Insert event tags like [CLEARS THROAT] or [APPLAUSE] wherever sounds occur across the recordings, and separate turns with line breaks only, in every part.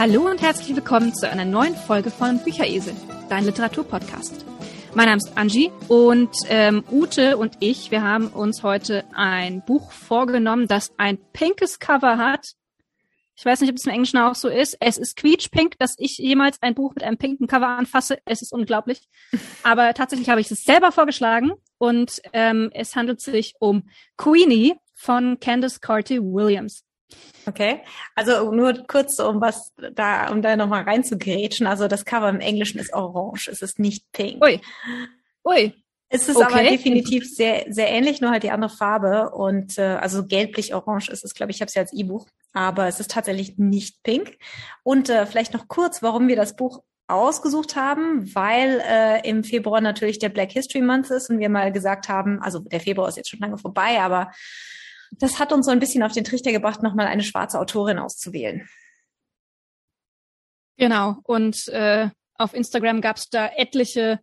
Hallo und herzlich willkommen zu einer neuen Folge von Bücheresel, dein Literaturpodcast. Mein Name ist Angie und ähm, Ute und ich, wir haben uns heute ein Buch vorgenommen, das ein pinkes Cover hat. Ich weiß nicht, ob es im Englischen auch so ist. Es ist quietschpink, dass ich jemals ein Buch mit einem pinken Cover anfasse. Es ist unglaublich. [LAUGHS] Aber tatsächlich habe ich es selber vorgeschlagen und ähm, es handelt sich um Queenie von Candice Carty Williams.
Okay, also nur kurz, um was da, um da nochmal reinzugrätschen. Also das Cover im Englischen ist orange, es ist nicht pink.
Ui. Ui.
Es ist okay. aber definitiv sehr, sehr ähnlich, nur halt die andere Farbe. Und äh, also gelblich-orange ist es, glaube ich, ich habe es ja als E-Buch, aber es ist tatsächlich nicht pink. Und äh, vielleicht noch kurz, warum wir das Buch ausgesucht haben, weil äh, im Februar natürlich der Black History Month ist und wir mal gesagt haben, also der Februar ist jetzt schon lange vorbei, aber das hat uns so ein bisschen auf den Trichter gebracht, nochmal eine schwarze Autorin auszuwählen.
Genau. Und äh, auf Instagram gab es da etliche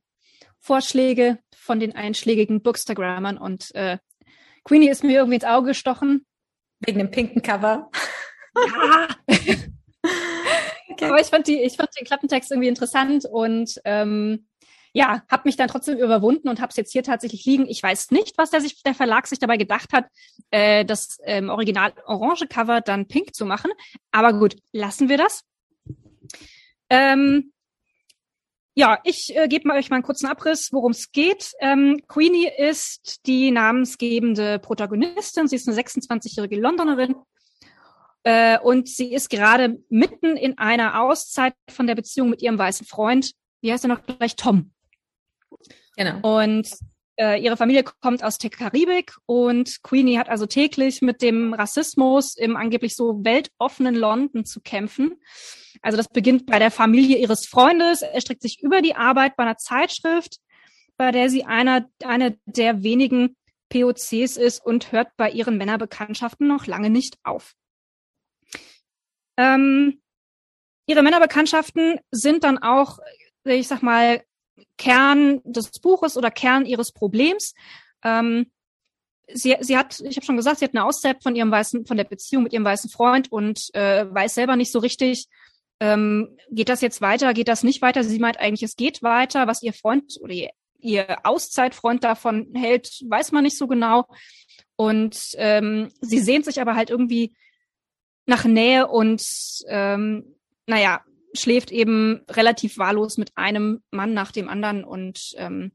Vorschläge von den einschlägigen Bookstagrammern und äh, Queenie ist mir irgendwie ins Auge gestochen.
Wegen dem pinken Cover.
Ja. okay. [LAUGHS] Aber ich fand die, ich fand den Klappentext irgendwie interessant und ähm, ja, habe mich dann trotzdem überwunden und habe es jetzt hier tatsächlich liegen. Ich weiß nicht, was der, sich, der Verlag sich dabei gedacht hat, äh, das ähm, Original orange Cover dann pink zu machen. Aber gut, lassen wir das. Ähm, ja, ich äh, gebe mal euch mal einen kurzen Abriss, worum es geht. Ähm, Queenie ist die namensgebende Protagonistin. Sie ist eine 26-jährige Londonerin äh, und sie ist gerade mitten in einer Auszeit von der Beziehung mit ihrem weißen Freund. Wie heißt er noch gleich? Tom. Genau. Und äh, ihre Familie kommt aus der Karibik und Queenie hat also täglich mit dem Rassismus im angeblich so weltoffenen London zu kämpfen. Also das beginnt bei der Familie ihres Freundes, erstreckt sich über die Arbeit bei einer Zeitschrift, bei der sie einer, eine der wenigen POCs ist und hört bei ihren Männerbekanntschaften noch lange nicht auf. Ähm, ihre Männerbekanntschaften sind dann auch, ich sag mal, Kern des Buches oder Kern ihres Problems. Ähm, sie, sie hat, ich habe schon gesagt, sie hat eine Auszeit von ihrem weißen, von der Beziehung mit ihrem weißen Freund und äh, weiß selber nicht so richtig, ähm, geht das jetzt weiter, geht das nicht weiter. Sie meint eigentlich, es geht weiter. Was ihr Freund oder ihr, ihr Auszeitfreund davon hält, weiß man nicht so genau. Und ähm, sie sehnt sich aber halt irgendwie nach Nähe und ähm, naja, schläft eben relativ wahllos mit einem Mann nach dem anderen. Und ähm,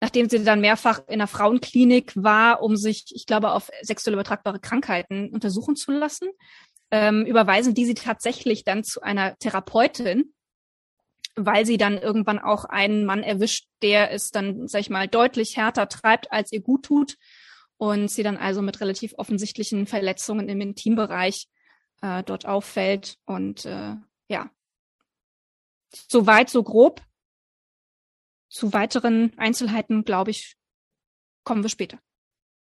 nachdem sie dann mehrfach in einer Frauenklinik war, um sich, ich glaube, auf sexuell übertragbare Krankheiten untersuchen zu lassen, ähm, überweisen die sie tatsächlich dann zu einer Therapeutin, weil sie dann irgendwann auch einen Mann erwischt, der es dann, sag ich mal, deutlich härter treibt, als ihr gut tut. Und sie dann also mit relativ offensichtlichen Verletzungen im Intimbereich äh, dort auffällt. Und äh, ja, so weit, so grob. Zu weiteren Einzelheiten, glaube ich, kommen wir später.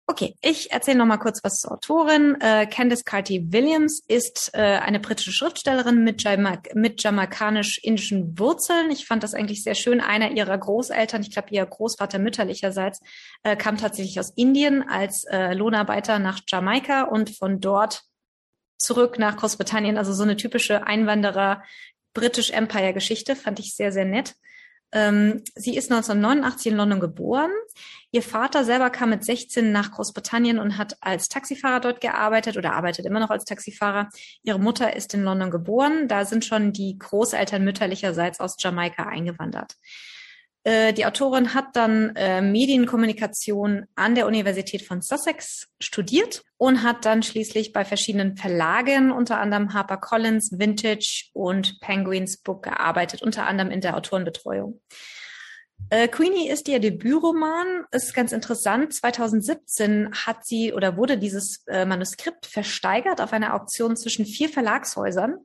Okay, ich erzähle noch mal kurz was zur Autorin. Äh, Candice Carty Williams ist äh, eine britische Schriftstellerin mit, Jamaik mit jamaikanisch-indischen Wurzeln. Ich fand das eigentlich sehr schön. Einer ihrer Großeltern, ich glaube ihr Großvater mütterlicherseits, äh, kam tatsächlich aus Indien als äh, Lohnarbeiter nach Jamaika und von dort zurück nach Großbritannien. Also so eine typische Einwanderer British Empire Geschichte fand ich sehr, sehr nett. Ähm, sie ist 1989 in London geboren. Ihr Vater selber kam mit 16 nach Großbritannien und hat als Taxifahrer dort gearbeitet oder arbeitet immer noch als Taxifahrer. Ihre Mutter ist in London geboren. Da sind schon die Großeltern mütterlicherseits aus Jamaika eingewandert. Äh, die Autorin hat dann äh, Medienkommunikation an der Universität von Sussex studiert und hat dann schließlich bei verschiedenen Verlagen, unter anderem HarperCollins, Vintage und Penguins Book gearbeitet, unter anderem in der Autorenbetreuung. Äh, Queenie ist ihr Debütroman, ist ganz interessant. 2017 hat sie oder wurde dieses äh, Manuskript versteigert auf einer Auktion zwischen vier Verlagshäusern.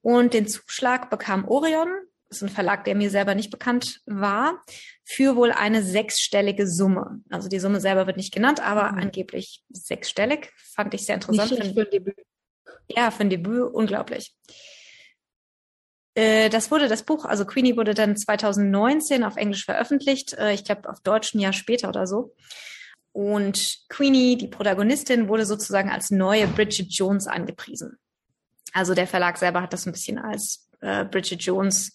Und den Zuschlag bekam Orion, ist ein Verlag, der mir selber nicht bekannt war, für wohl eine sechsstellige Summe. Also die Summe selber wird nicht genannt, aber mhm. angeblich sechsstellig. Fand ich sehr interessant.
Nicht für ein Debüt.
Ja, für ein Debüt unglaublich. Äh, das wurde das Buch, also Queenie wurde dann 2019 auf Englisch veröffentlicht, äh, ich glaube auf Deutsch ein Jahr später oder so. Und Queenie, die Protagonistin, wurde sozusagen als neue Bridget Jones angepriesen. Also der Verlag selber hat das ein bisschen als äh, Bridget Jones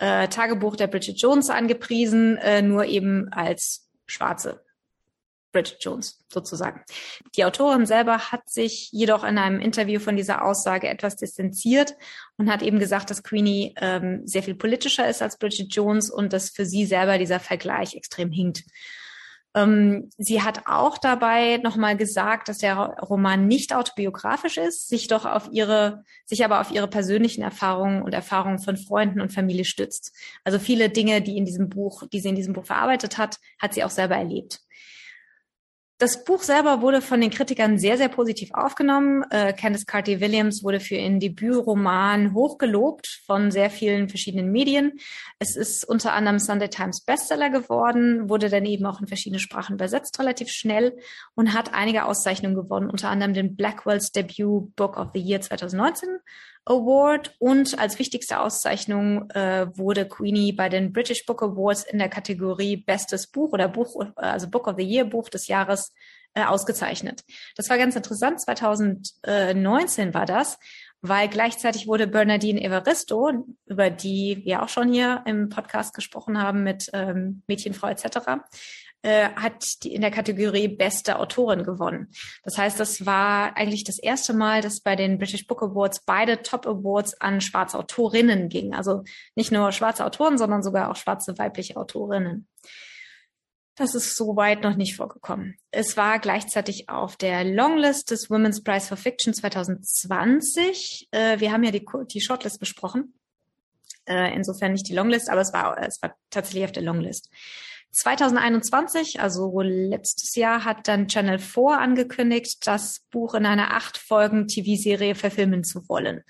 äh, Tagebuch der Bridget Jones angepriesen, äh, nur eben als schwarze Bridget Jones sozusagen. Die Autorin selber hat sich jedoch in einem Interview von dieser Aussage etwas distanziert und hat eben gesagt, dass Queenie ähm, sehr viel politischer ist als Bridget Jones und dass für sie selber dieser Vergleich extrem hinkt. Ähm, sie hat auch dabei nochmal gesagt, dass der Roman nicht autobiografisch ist, sich doch auf ihre, sich aber auf ihre persönlichen Erfahrungen und Erfahrungen von Freunden und Familie stützt. Also viele Dinge, die in diesem Buch, die sie in diesem Buch verarbeitet hat, hat sie auch selber erlebt. Das Buch selber wurde von den Kritikern sehr, sehr positiv aufgenommen. Äh, Candice Carty-Williams wurde für ihren Debütroman hochgelobt von sehr vielen verschiedenen Medien. Es ist unter anderem Sunday Times Bestseller geworden, wurde dann eben auch in verschiedene Sprachen übersetzt relativ schnell und hat einige Auszeichnungen gewonnen, unter anderem den Blackwells Debut Book of the Year 2019 Award und als wichtigste Auszeichnung äh, wurde Queenie bei den British Book Awards in der Kategorie Bestes Buch oder Buch, also Book of the Year Buch des Jahres äh, ausgezeichnet. Das war ganz interessant. 2019 war das, weil gleichzeitig wurde Bernadine Evaristo, über die wir auch schon hier im Podcast gesprochen haben mit ähm, Mädchenfrau etc., äh, hat die in der Kategorie beste Autorin gewonnen. Das heißt, das war eigentlich das erste Mal, dass bei den British Book Awards beide Top Awards an schwarze Autorinnen gingen. Also nicht nur schwarze Autoren, sondern sogar auch schwarze weibliche Autorinnen. Das ist soweit noch nicht vorgekommen. Es war gleichzeitig auf der Longlist des Women's Prize for Fiction 2020. Äh, wir haben ja die, die Shortlist besprochen. Äh, insofern nicht die Longlist, aber es war, es war tatsächlich auf der Longlist. 2021, also letztes Jahr, hat dann Channel 4 angekündigt, das Buch in einer acht Folgen TV-Serie verfilmen zu wollen.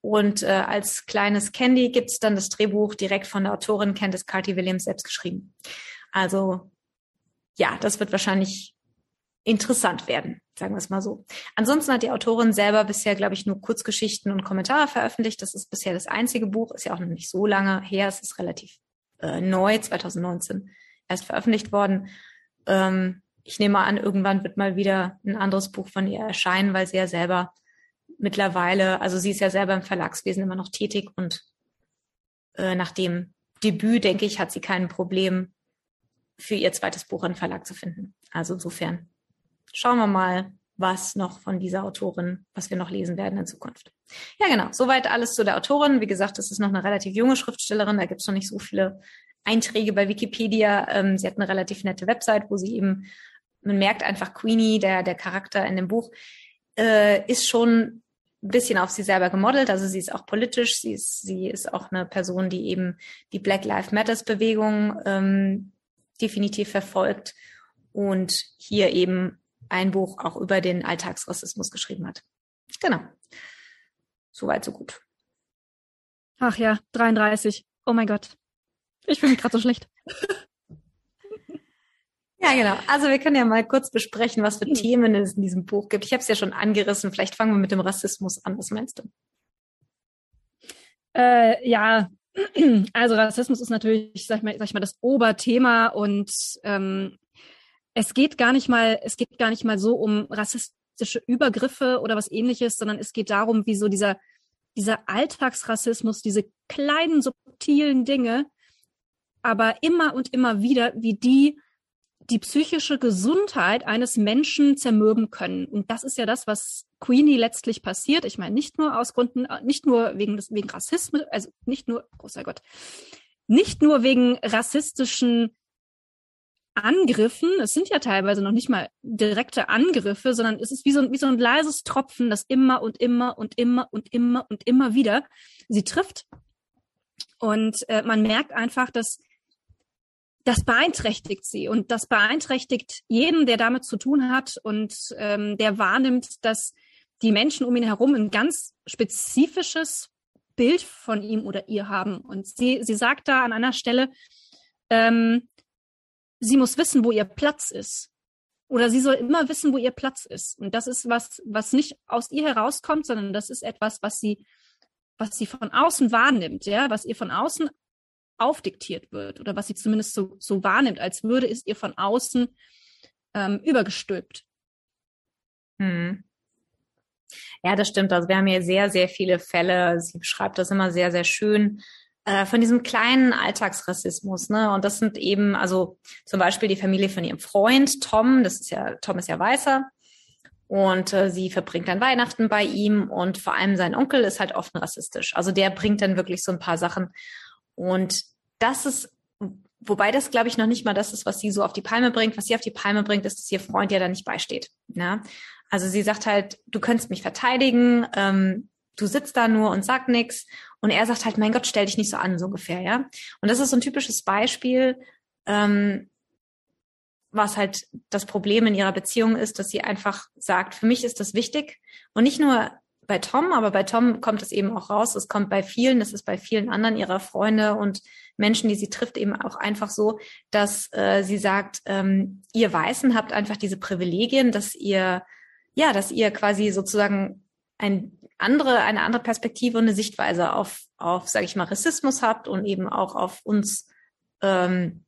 Und äh, als kleines Candy gibt's dann das Drehbuch direkt von der Autorin Candice Carty Williams selbst geschrieben. Also ja, das wird wahrscheinlich interessant werden, sagen wir es mal so. Ansonsten hat die Autorin selber bisher, glaube ich, nur Kurzgeschichten und Kommentare veröffentlicht. Das ist bisher das einzige Buch, ist ja auch noch nicht so lange her, es ist relativ äh, neu, 2019 erst veröffentlicht worden. Ähm, ich nehme an, irgendwann wird mal wieder ein anderes Buch von ihr erscheinen, weil sie ja selber mittlerweile, also sie ist ja selber im Verlagswesen immer noch tätig und äh, nach dem Debüt, denke ich, hat sie kein Problem, für ihr zweites Buch einen Verlag zu finden. Also insofern schauen wir mal, was noch von dieser Autorin, was wir noch lesen werden in Zukunft. Ja, genau. Soweit alles zu der Autorin. Wie gesagt, das ist noch eine relativ junge Schriftstellerin. Da gibt es noch nicht so viele Einträge bei Wikipedia. Ähm, sie hat eine relativ nette Website, wo sie eben, man merkt einfach Queenie, der, der Charakter in dem Buch, äh, ist schon ein bisschen auf sie selber gemodelt. Also sie ist auch politisch, sie ist, sie ist auch eine Person, die eben die Black Lives Matters Bewegung ähm, definitiv verfolgt und hier eben ein Buch auch über den Alltagsrassismus geschrieben hat. Genau. Soweit, so gut.
Ach ja, 33. Oh mein Gott. Ich fühle mich gerade so schlecht.
Ja, genau. Also wir können ja mal kurz besprechen, was für hm. Themen es in diesem Buch gibt. Ich habe es ja schon angerissen. Vielleicht fangen wir mit dem Rassismus an. Was meinst du?
Äh, ja, [CLEARS THROAT] also Rassismus ist natürlich, sag ich mal, sag ich mal das Oberthema und ähm, es geht gar nicht mal, es geht gar nicht mal so um rassistische Übergriffe oder was ähnliches, sondern es geht darum, wie so dieser, dieser Alltagsrassismus, diese kleinen, subtilen Dinge, aber immer und immer wieder, wie die die psychische Gesundheit eines Menschen zermürben können. Und das ist ja das, was Queenie letztlich passiert. Ich meine, nicht nur aus Gründen, nicht nur wegen wegen Rassismus, also nicht nur, großer Gott, nicht nur wegen rassistischen Angriffen, es sind ja teilweise noch nicht mal direkte Angriffe, sondern es ist wie so, ein, wie so ein leises Tropfen, das immer und immer und immer und immer und immer wieder sie trifft. Und äh, man merkt einfach, dass das beeinträchtigt sie und das beeinträchtigt jeden, der damit zu tun hat und ähm, der wahrnimmt, dass die Menschen um ihn herum ein ganz spezifisches Bild von ihm oder ihr haben. Und sie, sie sagt da an einer Stelle, ähm, sie muss wissen, wo ihr Platz ist. Oder sie soll immer wissen, wo ihr Platz ist. Und das ist was, was nicht aus ihr herauskommt, sondern das ist etwas, was sie, was sie von außen wahrnimmt, ja, was ihr von außen aufdiktiert wird oder was sie zumindest so, so wahrnimmt, als würde es ihr von außen ähm, übergestülpt.
Hm. Ja, das stimmt. Also wir haben hier sehr, sehr viele Fälle. Sie beschreibt das immer sehr, sehr schön äh, von diesem kleinen Alltagsrassismus, ne? Und das sind eben, also zum Beispiel die Familie von ihrem Freund Tom, das ist ja, Tom ist ja Weißer. Und äh, sie verbringt dann Weihnachten bei ihm und vor allem sein Onkel ist halt offen rassistisch. Also der bringt dann wirklich so ein paar Sachen. Und das ist, wobei das, glaube ich, noch nicht mal das ist, was sie so auf die Palme bringt. Was sie auf die Palme bringt, ist, dass ihr Freund ja da nicht beisteht. Ne? Also sie sagt halt, du könntest mich verteidigen, ähm, du sitzt da nur und sag nix. Und er sagt halt, mein Gott, stell dich nicht so an, so ungefähr, ja. Und das ist so ein typisches Beispiel, ähm, was halt das Problem in ihrer Beziehung ist, dass sie einfach sagt, für mich ist das wichtig. Und nicht nur bei Tom, aber bei Tom kommt es eben auch raus. Es kommt bei vielen, es ist bei vielen anderen ihrer Freunde und Menschen, die sie trifft, eben auch einfach so, dass äh, sie sagt, ähm, ihr Weißen habt einfach diese Privilegien, dass ihr, ja, dass ihr quasi sozusagen ein andere, eine andere Perspektive und eine Sichtweise auf, auf, sage ich mal, Rassismus habt und eben auch auf uns ähm,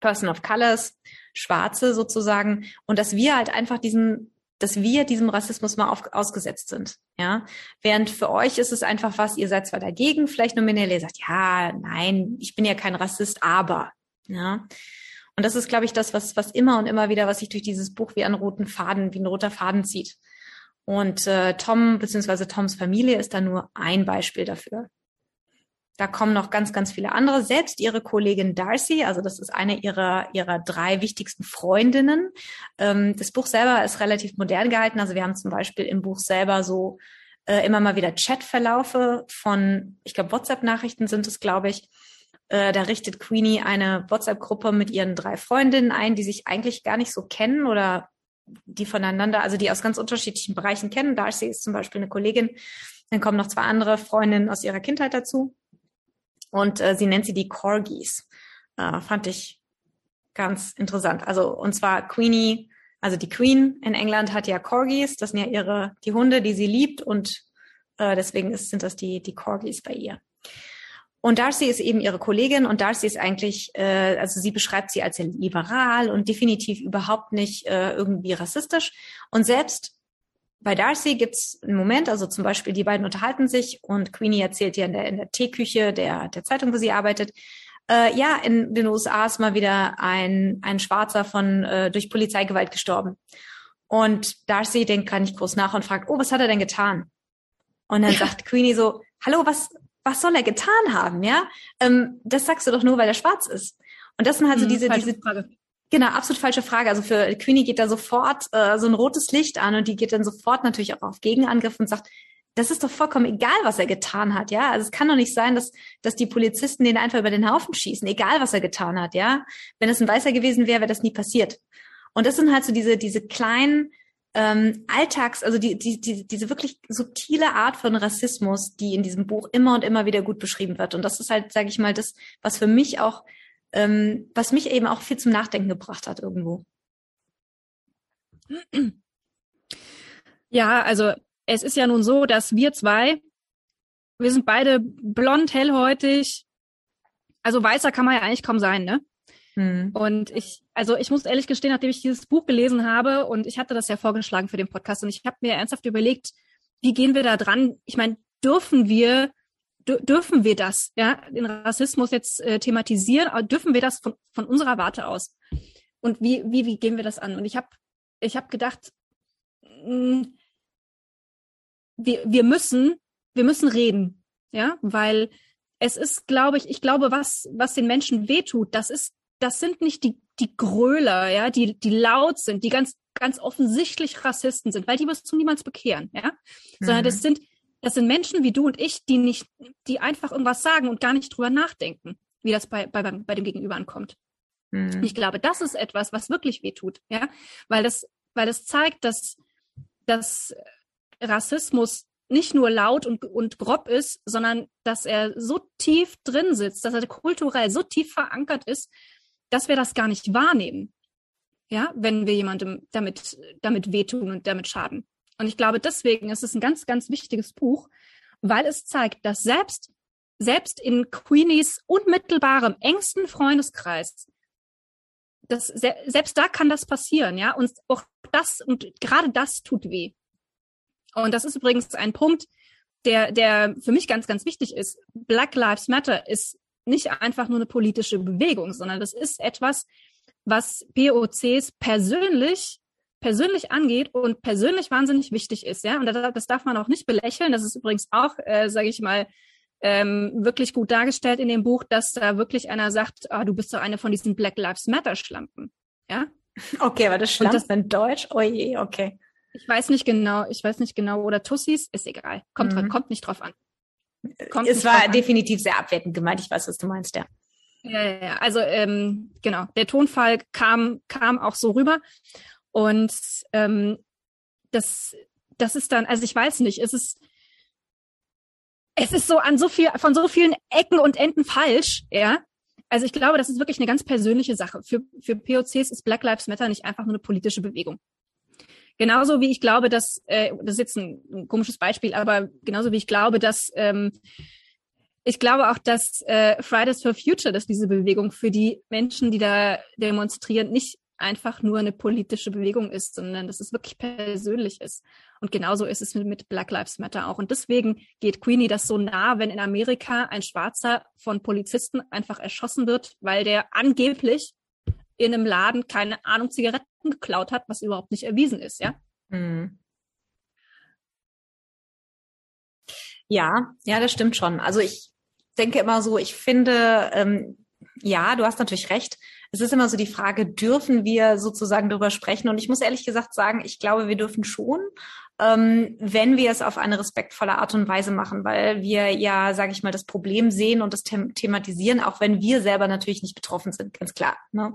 Person of Colors, Schwarze sozusagen, und dass wir halt einfach diesen, dass wir diesem Rassismus mal auf, ausgesetzt sind, ja. Während für euch ist es einfach was, ihr seid zwar dagegen, vielleicht nominell, ihr sagt, ja, nein, ich bin ja kein Rassist, aber, ja. Und das ist, glaube ich, das, was, was immer und immer wieder, was sich durch dieses Buch wie einen roten Faden, wie ein roter Faden zieht. Und äh, Tom bzw. Toms Familie ist da nur ein Beispiel dafür. Da kommen noch ganz, ganz viele andere. Selbst ihre Kollegin Darcy, also das ist eine ihrer, ihrer drei wichtigsten Freundinnen. Ähm, das Buch selber ist relativ modern gehalten. Also wir haben zum Beispiel im Buch selber so äh, immer mal wieder Chatverlaufe von, ich glaube, WhatsApp-Nachrichten sind es, glaube ich. Äh, da richtet Queenie eine WhatsApp-Gruppe mit ihren drei Freundinnen ein, die sich eigentlich gar nicht so kennen oder die voneinander, also die aus ganz unterschiedlichen Bereichen kennen. Darcy ist zum Beispiel eine Kollegin. Dann kommen noch zwei andere Freundinnen aus ihrer Kindheit dazu. Und äh, sie nennt sie die Corgis. Äh, fand ich ganz interessant. Also, und zwar Queenie, also die Queen in England hat ja Corgis. Das sind ja ihre, die Hunde, die sie liebt. Und äh, deswegen ist, sind das die, die Corgis bei ihr. Und Darcy ist eben ihre Kollegin und Darcy ist eigentlich, äh, also sie beschreibt sie als liberal und definitiv überhaupt nicht äh, irgendwie rassistisch. Und selbst bei Darcy gibt's einen Moment, also zum Beispiel die beiden unterhalten sich und Queenie erzählt ihr in der, in der Teeküche der, der Zeitung, wo sie arbeitet, äh, ja, in den USA ist mal wieder ein, ein Schwarzer von äh, durch Polizeigewalt gestorben. Und Darcy denkt gar nicht groß nach und fragt, oh, was hat er denn getan? Und dann [LAUGHS] sagt Queenie so, hallo, was, was soll er getan haben, ja? Ähm, das sagst du doch nur, weil er schwarz ist. Und das sind halt so hm, diese, diese Frage. Genau, absolut falsche Frage. Also für Queenie geht da sofort äh, so ein rotes Licht an und die geht dann sofort natürlich auch auf Gegenangriff und sagt, das ist doch vollkommen egal, was er getan hat, ja. Also es kann doch nicht sein, dass, dass die Polizisten den einfach über den Haufen schießen, egal was er getan hat, ja. Wenn es ein Weißer gewesen wäre, wäre das nie passiert. Und das sind halt so diese, diese kleinen ähm, Alltags, also die, die, die, diese wirklich subtile Art von Rassismus, die in diesem Buch immer und immer wieder gut beschrieben wird. Und das ist halt, sage ich mal, das, was für mich auch, ähm, was mich eben auch viel zum Nachdenken gebracht hat irgendwo.
Ja, also es ist ja nun so, dass wir zwei, wir sind beide blond, hellhäutig, also weißer kann man ja eigentlich kaum sein, ne? Hm. Und ich, also ich muss ehrlich gestehen, nachdem ich dieses Buch gelesen habe und ich hatte das ja vorgeschlagen für den Podcast und ich habe mir ernsthaft überlegt, wie gehen wir da dran? Ich meine, dürfen wir dürfen wir das, ja, den Rassismus jetzt äh, thematisieren? Dürfen wir das von, von unserer Warte aus? Und wie, wie, wie gehen wir das an? Und ich habe ich hab gedacht, mh, hm, wir, wir müssen, wir müssen reden, ja, weil es ist, glaube ich, ich glaube, was, was den Menschen wehtut, das ist das sind nicht die, die Gröler, ja, die, die laut sind, die ganz, ganz offensichtlich Rassisten sind, weil die wirst du niemals bekehren, ja. Mhm. Sondern das sind, das sind Menschen wie du und ich, die nicht, die einfach irgendwas sagen und gar nicht drüber nachdenken, wie das bei, bei, bei dem Gegenüber ankommt. Mhm. Ich glaube, das ist etwas, was wirklich wehtut, ja, weil das, weil das zeigt, dass, dass Rassismus nicht nur laut und, und grob ist, sondern dass er so tief drin sitzt, dass er kulturell so tief verankert ist, dass wir das gar nicht wahrnehmen. Ja, wenn wir jemandem damit, damit wehtun und damit schaden. Und ich glaube, deswegen ist es ein ganz, ganz wichtiges Buch, weil es zeigt, dass selbst, selbst in Queenies unmittelbarem, engsten Freundeskreis, das, selbst da kann das passieren, ja, und auch das, und gerade das tut weh. Und das ist übrigens ein Punkt, der, der für mich ganz, ganz wichtig ist. Black Lives Matter ist nicht einfach nur eine politische Bewegung, sondern das ist etwas, was POCs persönlich persönlich angeht und persönlich wahnsinnig wichtig ist, ja. Und das, darf man auch nicht belächeln. Das ist übrigens auch, äh, sage ich mal, ähm, wirklich gut dargestellt in dem Buch, dass da wirklich einer sagt, ah, du bist doch eine von diesen Black Lives Matter Schlampen, ja.
Okay, aber das Schlampen das, in Deutsch, oh je, okay.
Ich weiß nicht genau, ich weiß nicht genau, oder Tussis, ist egal. Kommt, mhm. kommt nicht drauf an.
Kommt es war definitiv sehr abwertend gemeint. Ich weiß, was du meinst, ja.
Ja, ja, ja. Also ähm, genau, der Tonfall kam kam auch so rüber und ähm, das das ist dann, also ich weiß nicht, es ist es ist so an so viel von so vielen Ecken und Enden falsch, ja. Also ich glaube, das ist wirklich eine ganz persönliche Sache. Für für POCs ist Black Lives Matter nicht einfach nur eine politische Bewegung. Genauso wie ich glaube, dass, äh, das ist jetzt ein, ein komisches Beispiel, aber genauso wie ich glaube, dass ähm, ich glaube auch, dass äh, Fridays for Future, dass diese Bewegung für die Menschen, die da demonstrieren, nicht einfach nur eine politische Bewegung ist, sondern dass es wirklich persönlich ist. Und genauso ist es mit Black Lives Matter auch. Und deswegen geht Queenie das so nah, wenn in Amerika ein Schwarzer von Polizisten einfach erschossen wird, weil der angeblich in einem Laden, keine Ahnung, Zigaretten geklaut hat, was überhaupt nicht erwiesen ist, ja? Mhm.
Ja, ja, das stimmt schon. Also ich denke immer so, ich finde, ähm, ja, du hast natürlich recht. Es ist immer so die Frage, dürfen wir sozusagen darüber sprechen? Und ich muss ehrlich gesagt sagen, ich glaube, wir dürfen schon, ähm, wenn wir es auf eine respektvolle Art und Weise machen, weil wir ja, sage ich mal, das Problem sehen und das them thematisieren, auch wenn wir selber natürlich nicht betroffen sind, ganz klar. Ne?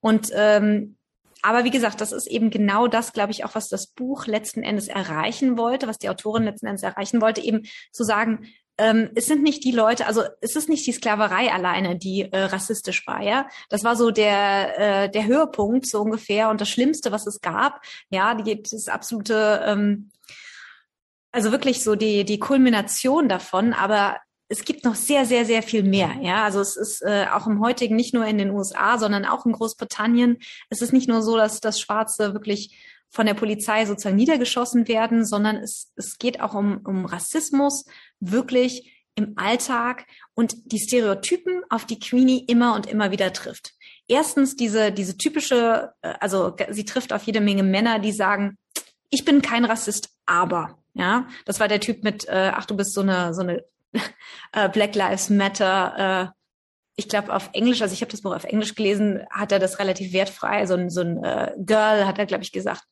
Und ähm, aber wie gesagt, das ist eben genau das, glaube ich, auch was das Buch letzten Endes erreichen wollte, was die Autorin letzten Endes erreichen wollte, eben zu sagen, ähm, es sind nicht die Leute, also es ist nicht die Sklaverei alleine, die äh, rassistisch war, ja. Das war so der äh, der Höhepunkt so ungefähr und das Schlimmste, was es gab, ja, die das absolute, ähm, also wirklich so die die Kulmination davon. Aber es gibt noch sehr, sehr, sehr viel mehr. Ja, also es ist äh, auch im heutigen nicht nur in den USA, sondern auch in Großbritannien. Es ist nicht nur so, dass das Schwarze wirklich von der Polizei sozusagen niedergeschossen werden, sondern es, es geht auch um, um Rassismus wirklich im Alltag und die Stereotypen, auf die Queenie immer und immer wieder trifft. Erstens diese, diese typische, äh, also sie trifft auf jede Menge Männer, die sagen, ich bin kein Rassist, aber, ja, das war der Typ mit, äh, ach, du bist so eine, so eine äh, Black Lives Matter, äh, ich glaube auf Englisch, also ich habe das Buch auf Englisch gelesen, hat er das relativ wertfrei, so ein, so ein äh, Girl hat er, glaube ich, gesagt.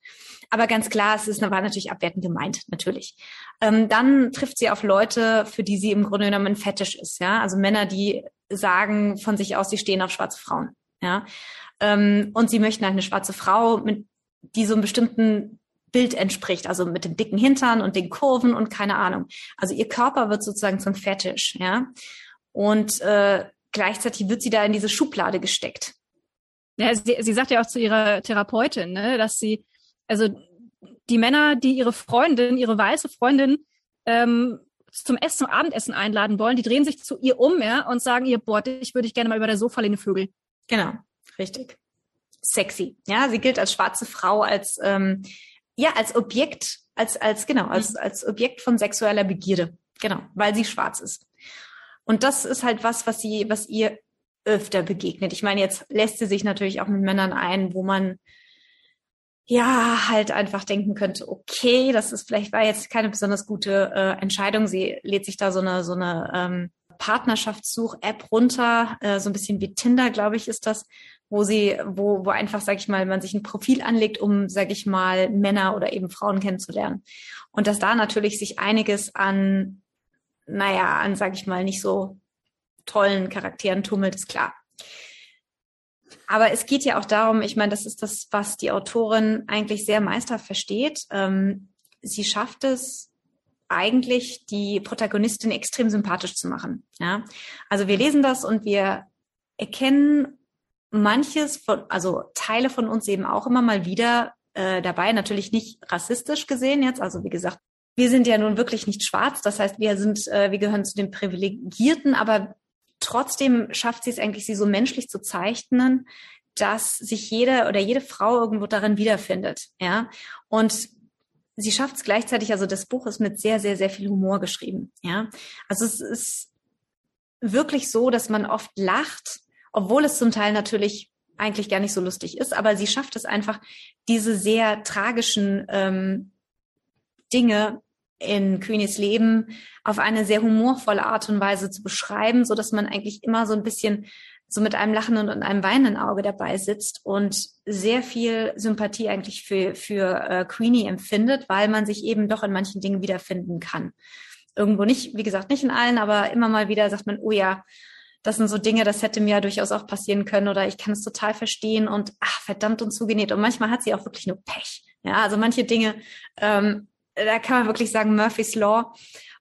Aber ganz klar, es ist, war natürlich abwertend gemeint, natürlich. Ähm, dann trifft sie auf Leute, für die sie im Grunde genommen ein Fetisch ist, ja. Also Männer, die sagen von sich aus, sie stehen auf schwarze Frauen, ja. Ähm, und sie möchten halt eine schwarze Frau, mit, die so einem bestimmten Bild entspricht, also mit dem dicken Hintern und den Kurven und keine Ahnung. Also ihr Körper wird sozusagen zum Fetisch, ja. Und äh, gleichzeitig wird sie da in diese Schublade gesteckt.
Ja, sie, sie sagt ja auch zu ihrer Therapeutin, ne, dass sie, also die Männer, die ihre Freundin, ihre weiße Freundin ähm, zum Essen, zum Abendessen einladen wollen, die drehen sich zu ihr um, ja, und sagen ihr, boah, ich würde ich gerne mal über der Sofa lehne Vögel.
Genau, richtig. Sexy. Ja, sie gilt als schwarze Frau, als ähm, ja, als Objekt, als als genau, als mhm. als Objekt von sexueller Begierde. Genau, weil sie schwarz ist. Und das ist halt was, was sie, was ihr öfter begegnet. Ich meine, jetzt lässt sie sich natürlich auch mit Männern ein, wo man ja halt einfach denken könnte, okay, das ist vielleicht war jetzt keine besonders gute äh, Entscheidung. Sie lädt sich da so eine so eine ähm, Partnerschaftssuch-App runter, äh, so ein bisschen wie Tinder, glaube ich, ist das, wo sie, wo, wo einfach, sag ich mal, man sich ein Profil anlegt, um, sag ich mal, Männer oder eben Frauen kennenzulernen. Und dass da natürlich sich einiges an naja, an, sag ich mal, nicht so tollen Charakteren tummelt, ist klar. Aber es geht ja auch darum, ich meine, das ist das, was die Autorin eigentlich sehr meisterhaft versteht. Ähm, sie schafft es eigentlich, die Protagonistin extrem sympathisch zu machen. Ja? Also wir lesen das und wir erkennen manches von, also Teile von uns eben auch immer mal wieder äh, dabei, natürlich nicht rassistisch gesehen jetzt, also wie gesagt, wir sind ja nun wirklich nicht schwarz, das heißt, wir sind, äh, wir gehören zu den Privilegierten, aber trotzdem schafft sie es eigentlich, sie so menschlich zu zeichnen, dass sich jede oder jede Frau irgendwo darin wiederfindet, ja. Und sie schafft es gleichzeitig, also das Buch ist mit sehr, sehr, sehr viel Humor geschrieben. Ja, also es ist wirklich so, dass man oft lacht, obwohl es zum Teil natürlich eigentlich gar nicht so lustig ist, aber sie schafft es einfach, diese sehr tragischen ähm, Dinge in Queenies Leben auf eine sehr humorvolle Art und Weise zu beschreiben, so dass man eigentlich immer so ein bisschen so mit einem lachenden und einem weinenden Auge dabei sitzt und sehr viel Sympathie eigentlich für, für äh, Queenie empfindet, weil man sich eben doch in manchen Dingen wiederfinden kann. Irgendwo nicht, wie gesagt, nicht in allen, aber immer mal wieder sagt man, oh ja, das sind so Dinge, das hätte mir ja durchaus auch passieren können oder ich kann es total verstehen und ach, verdammt und zugenäht. Und manchmal hat sie auch wirklich nur Pech. Ja, also manche Dinge, ähm, da kann man wirklich sagen, Murphy's Law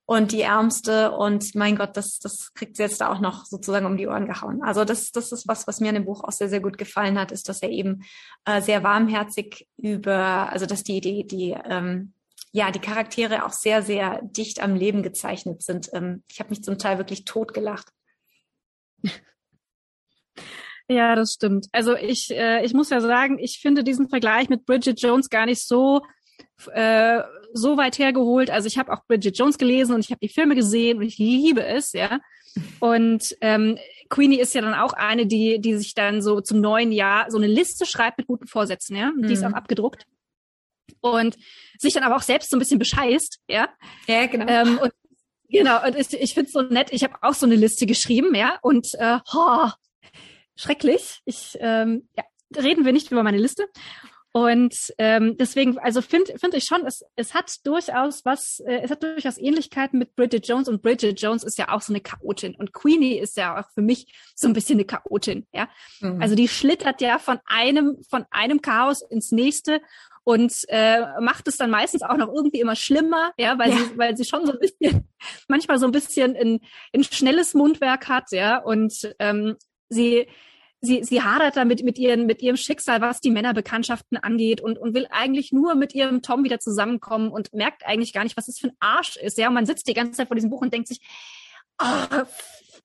und die Ärmste und mein Gott, das, das kriegt sie jetzt da auch noch sozusagen um die Ohren gehauen. Also das, das ist was, was mir in dem Buch auch sehr, sehr gut gefallen hat, ist, dass er eben äh, sehr warmherzig über, also dass die, die, die, ähm, ja, die Charaktere auch sehr, sehr dicht am Leben gezeichnet sind. Ähm, ich habe mich zum Teil wirklich totgelacht.
Ja, das stimmt. Also ich, äh, ich muss ja sagen, ich finde diesen Vergleich mit Bridget Jones gar nicht so äh, so weit hergeholt. Also ich habe auch Bridget Jones gelesen und ich habe die Filme gesehen und ich liebe es, ja. Und ähm, Queenie ist ja dann auch eine, die, die sich dann so zum neuen Jahr so eine Liste schreibt mit guten Vorsätzen, ja. Und die ist mhm. auch abgedruckt. Und sich dann aber auch selbst so ein bisschen bescheißt, ja.
Ja, genau.
Ähm, und Genau, und ich, ich finde es so nett. Ich habe auch so eine Liste geschrieben, ja, und äh, oh, schrecklich. Ich ähm, ja, reden wir nicht über meine Liste. Und ähm, deswegen, also finde find ich schon, es, es hat durchaus was, äh, es hat durchaus Ähnlichkeiten mit Bridget Jones und Bridget Jones ist ja auch so eine Chaotin und Queenie ist ja auch für mich so ein bisschen eine Chaotin, ja. Mhm. Also die schlittert ja von einem von einem Chaos ins nächste und äh, macht es dann meistens auch noch irgendwie immer schlimmer, ja, weil ja. sie weil sie schon so ein bisschen manchmal so ein bisschen ein, ein schnelles Mundwerk hat, ja und ähm, sie sie, sie hadert damit mit, ihren, mit ihrem Schicksal, was die Männerbekanntschaften angeht und, und will eigentlich nur mit ihrem Tom wieder zusammenkommen und merkt eigentlich gar nicht, was das für ein Arsch ist. Ja, und man sitzt die ganze Zeit vor diesem Buch und denkt sich, oh,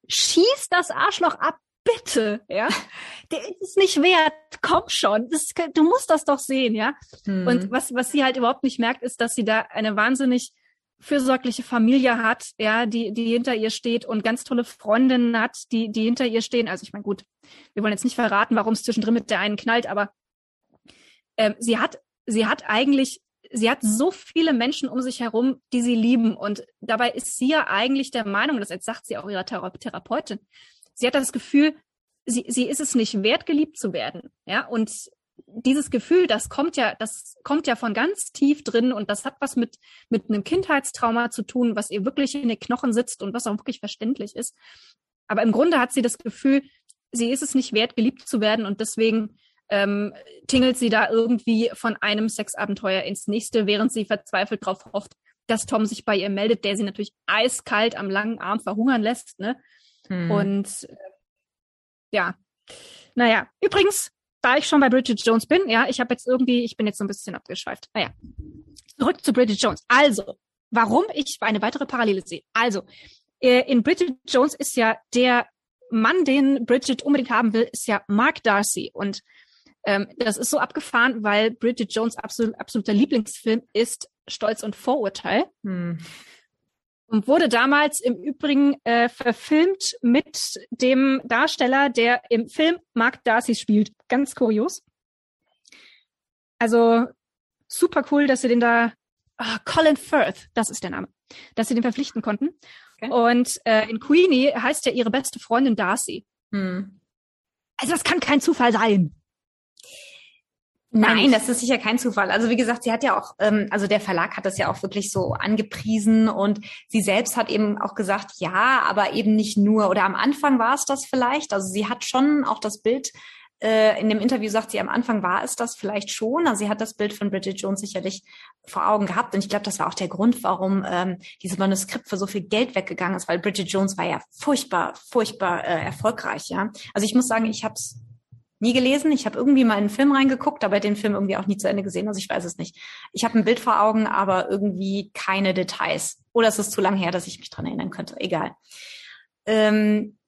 schieß das Arschloch ab, bitte, ja. [LAUGHS] Der ist nicht wert. Komm schon. Das, du musst das doch sehen, ja. Hm. Und was, was sie halt überhaupt nicht merkt, ist, dass sie da eine wahnsinnig fürsorgliche Familie hat, ja, die, die hinter ihr steht und ganz tolle Freundinnen hat, die, die hinter ihr stehen. Also ich meine, gut, wir wollen jetzt nicht verraten, warum es zwischendrin mit der einen knallt, aber ähm, sie hat, sie hat eigentlich, sie hat so viele Menschen um sich herum, die sie lieben. Und dabei ist sie ja eigentlich der Meinung, das jetzt sagt sie auch ihrer Thera Therapeutin, sie hat das Gefühl, sie, sie ist es nicht wert, geliebt zu werden. Ja, und dieses Gefühl, das kommt ja, das kommt ja von ganz tief drin und das hat was mit, mit einem Kindheitstrauma zu tun, was ihr wirklich in den Knochen sitzt und was auch wirklich verständlich ist. Aber im Grunde hat sie das Gefühl, sie ist es nicht wert, geliebt zu werden und deswegen ähm, tingelt sie da irgendwie von einem Sexabenteuer ins nächste, während sie verzweifelt darauf hofft, dass Tom sich bei ihr meldet, der sie natürlich eiskalt am langen Arm verhungern lässt. Ne? Hm. Und äh, ja, naja, übrigens, da ich schon bei Bridget Jones bin, ja, ich habe jetzt irgendwie, ich bin jetzt so ein bisschen abgeschweift. Naja, zurück zu Bridget Jones. Also, warum ich eine weitere Parallele sehe. Also, äh, in Bridget Jones ist ja der Mann, den Bridget unbedingt haben will, ist ja Mark Darcy. Und ähm, das ist so abgefahren, weil Bridget Jones absolut, absoluter Lieblingsfilm ist Stolz und Vorurteil. Hm. Und wurde damals im Übrigen äh, verfilmt mit dem Darsteller, der im Film Mark Darcy spielt. Ganz kurios. Also super cool, dass sie den da, oh, Colin Firth, das ist der Name, dass sie den verpflichten konnten. Okay. Und äh, in Queenie heißt ja ihre beste Freundin Darcy. Hm. Also das kann kein Zufall sein.
Nein, das ist sicher kein Zufall. Also wie gesagt, sie hat ja auch, ähm, also der Verlag hat das ja auch wirklich so angepriesen und sie selbst hat eben auch gesagt, ja, aber eben nicht nur. Oder am Anfang war es das vielleicht. Also sie hat schon auch das Bild äh, in dem Interview sagt sie, am Anfang war es das vielleicht schon. Also sie hat das Bild von Bridget Jones sicherlich vor Augen gehabt. Und ich glaube, das war auch der Grund, warum ähm, dieses Manuskript für so viel Geld weggegangen ist, weil Bridget Jones war ja furchtbar, furchtbar äh, erfolgreich. Ja, Also ich muss sagen, ich habe es nie gelesen. Ich habe irgendwie mal in einen Film reingeguckt, aber den Film irgendwie auch nie zu Ende gesehen. Also ich weiß es nicht. Ich habe ein Bild vor Augen, aber irgendwie keine Details. Oder es ist zu lang her, dass ich mich dran erinnern könnte. Egal. Ähm,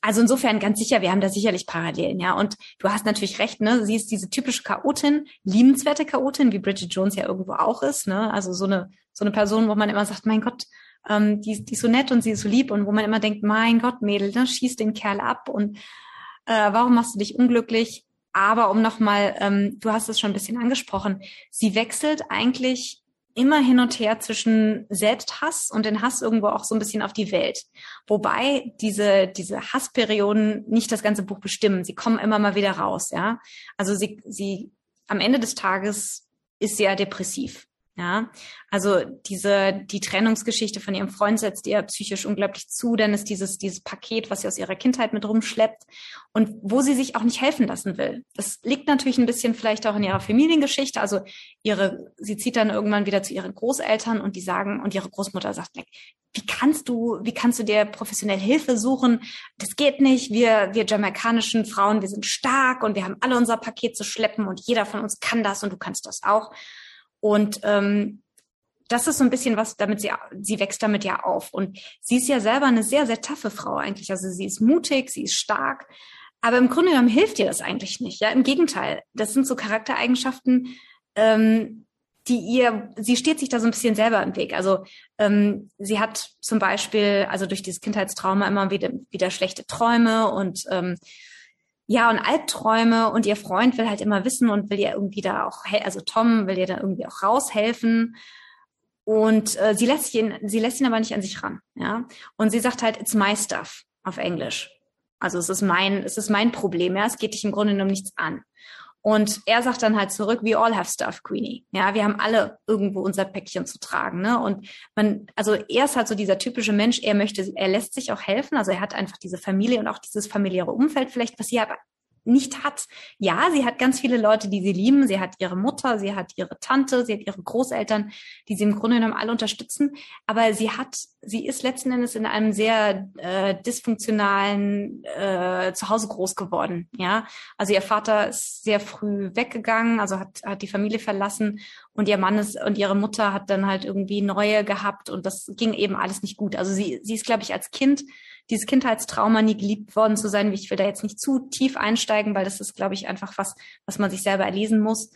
also insofern ganz sicher, wir haben da sicherlich Parallelen, ja. Und du hast natürlich recht, ne? Sie ist diese typische Chaotin, liebenswerte Chaotin, wie Bridget Jones ja irgendwo auch ist, ne? Also so eine, so eine Person, wo man immer sagt, mein Gott, ähm, die, die ist so nett und sie ist so lieb und wo man immer denkt, mein Gott, Mädel, ne? schieß den Kerl ab und äh, warum machst du dich unglücklich? Aber um nochmal, ähm, du hast es schon ein bisschen angesprochen, sie wechselt eigentlich immer hin und her zwischen Selbsthass und den Hass irgendwo auch so ein bisschen auf die Welt. Wobei diese, diese Hassperioden nicht das ganze Buch bestimmen. Sie kommen immer mal wieder raus, ja. Also sie, sie, am Ende des Tages ist sie ja depressiv. Ja, also diese, die Trennungsgeschichte von ihrem Freund setzt ihr psychisch unglaublich zu, denn ist dieses, dieses Paket, was sie aus ihrer Kindheit mit rumschleppt und wo sie sich auch nicht helfen lassen will. Das liegt natürlich ein bisschen vielleicht auch in ihrer Familiengeschichte. Also ihre, sie zieht dann irgendwann wieder zu ihren Großeltern und die sagen, und ihre Großmutter sagt, wie kannst du, wie kannst du dir professionell Hilfe suchen? Das geht nicht. Wir, wir jamaikanischen Frauen, wir sind stark und wir haben alle unser Paket zu schleppen und jeder von uns kann das und du kannst das auch. Und ähm, das ist so ein bisschen was, damit sie, sie wächst damit ja auf. Und sie ist ja selber eine sehr, sehr taffe Frau eigentlich. Also sie ist mutig, sie ist stark. Aber im Grunde genommen hilft ihr das eigentlich nicht. Ja, im Gegenteil. Das sind so Charaktereigenschaften, ähm, die ihr, sie steht sich da so ein bisschen selber im Weg. Also ähm, sie hat zum Beispiel, also durch dieses Kindheitstrauma immer wieder, wieder schlechte Träume und ähm, ja, und Albträume und ihr Freund will halt immer wissen und will ihr irgendwie da auch, also Tom will ihr da irgendwie auch raushelfen. Und äh, sie lässt ihn, sie lässt ihn aber nicht an sich ran, ja. Und sie sagt halt, it's my stuff auf Englisch. Also es ist mein, es ist mein Problem, ja. Es geht dich im Grunde genommen nichts an. Und er sagt dann halt zurück, we all have stuff, Queenie. Ja, wir haben alle irgendwo unser Päckchen zu tragen, ne? Und man, also er ist halt so dieser typische Mensch, er möchte, er lässt sich auch helfen. Also er hat einfach diese Familie und auch dieses familiäre Umfeld vielleicht, was sie aber nicht hat. Ja, sie hat ganz viele Leute, die sie lieben. Sie hat ihre Mutter, sie hat ihre Tante, sie hat ihre Großeltern, die sie im Grunde genommen alle unterstützen. Aber sie hat, sie ist letzten Endes in einem sehr äh, dysfunktionalen äh, Zuhause groß geworden. Ja, also ihr Vater ist sehr früh weggegangen, also hat, hat die Familie verlassen und ihr Mann ist und ihre Mutter hat dann halt irgendwie neue gehabt und das ging eben alles nicht gut. Also sie, sie ist, glaube ich, als Kind dieses Kindheitstrauma, nie geliebt worden zu sein. Ich will da jetzt nicht zu tief einsteigen, weil das ist, glaube ich, einfach was, was man sich selber erlesen muss.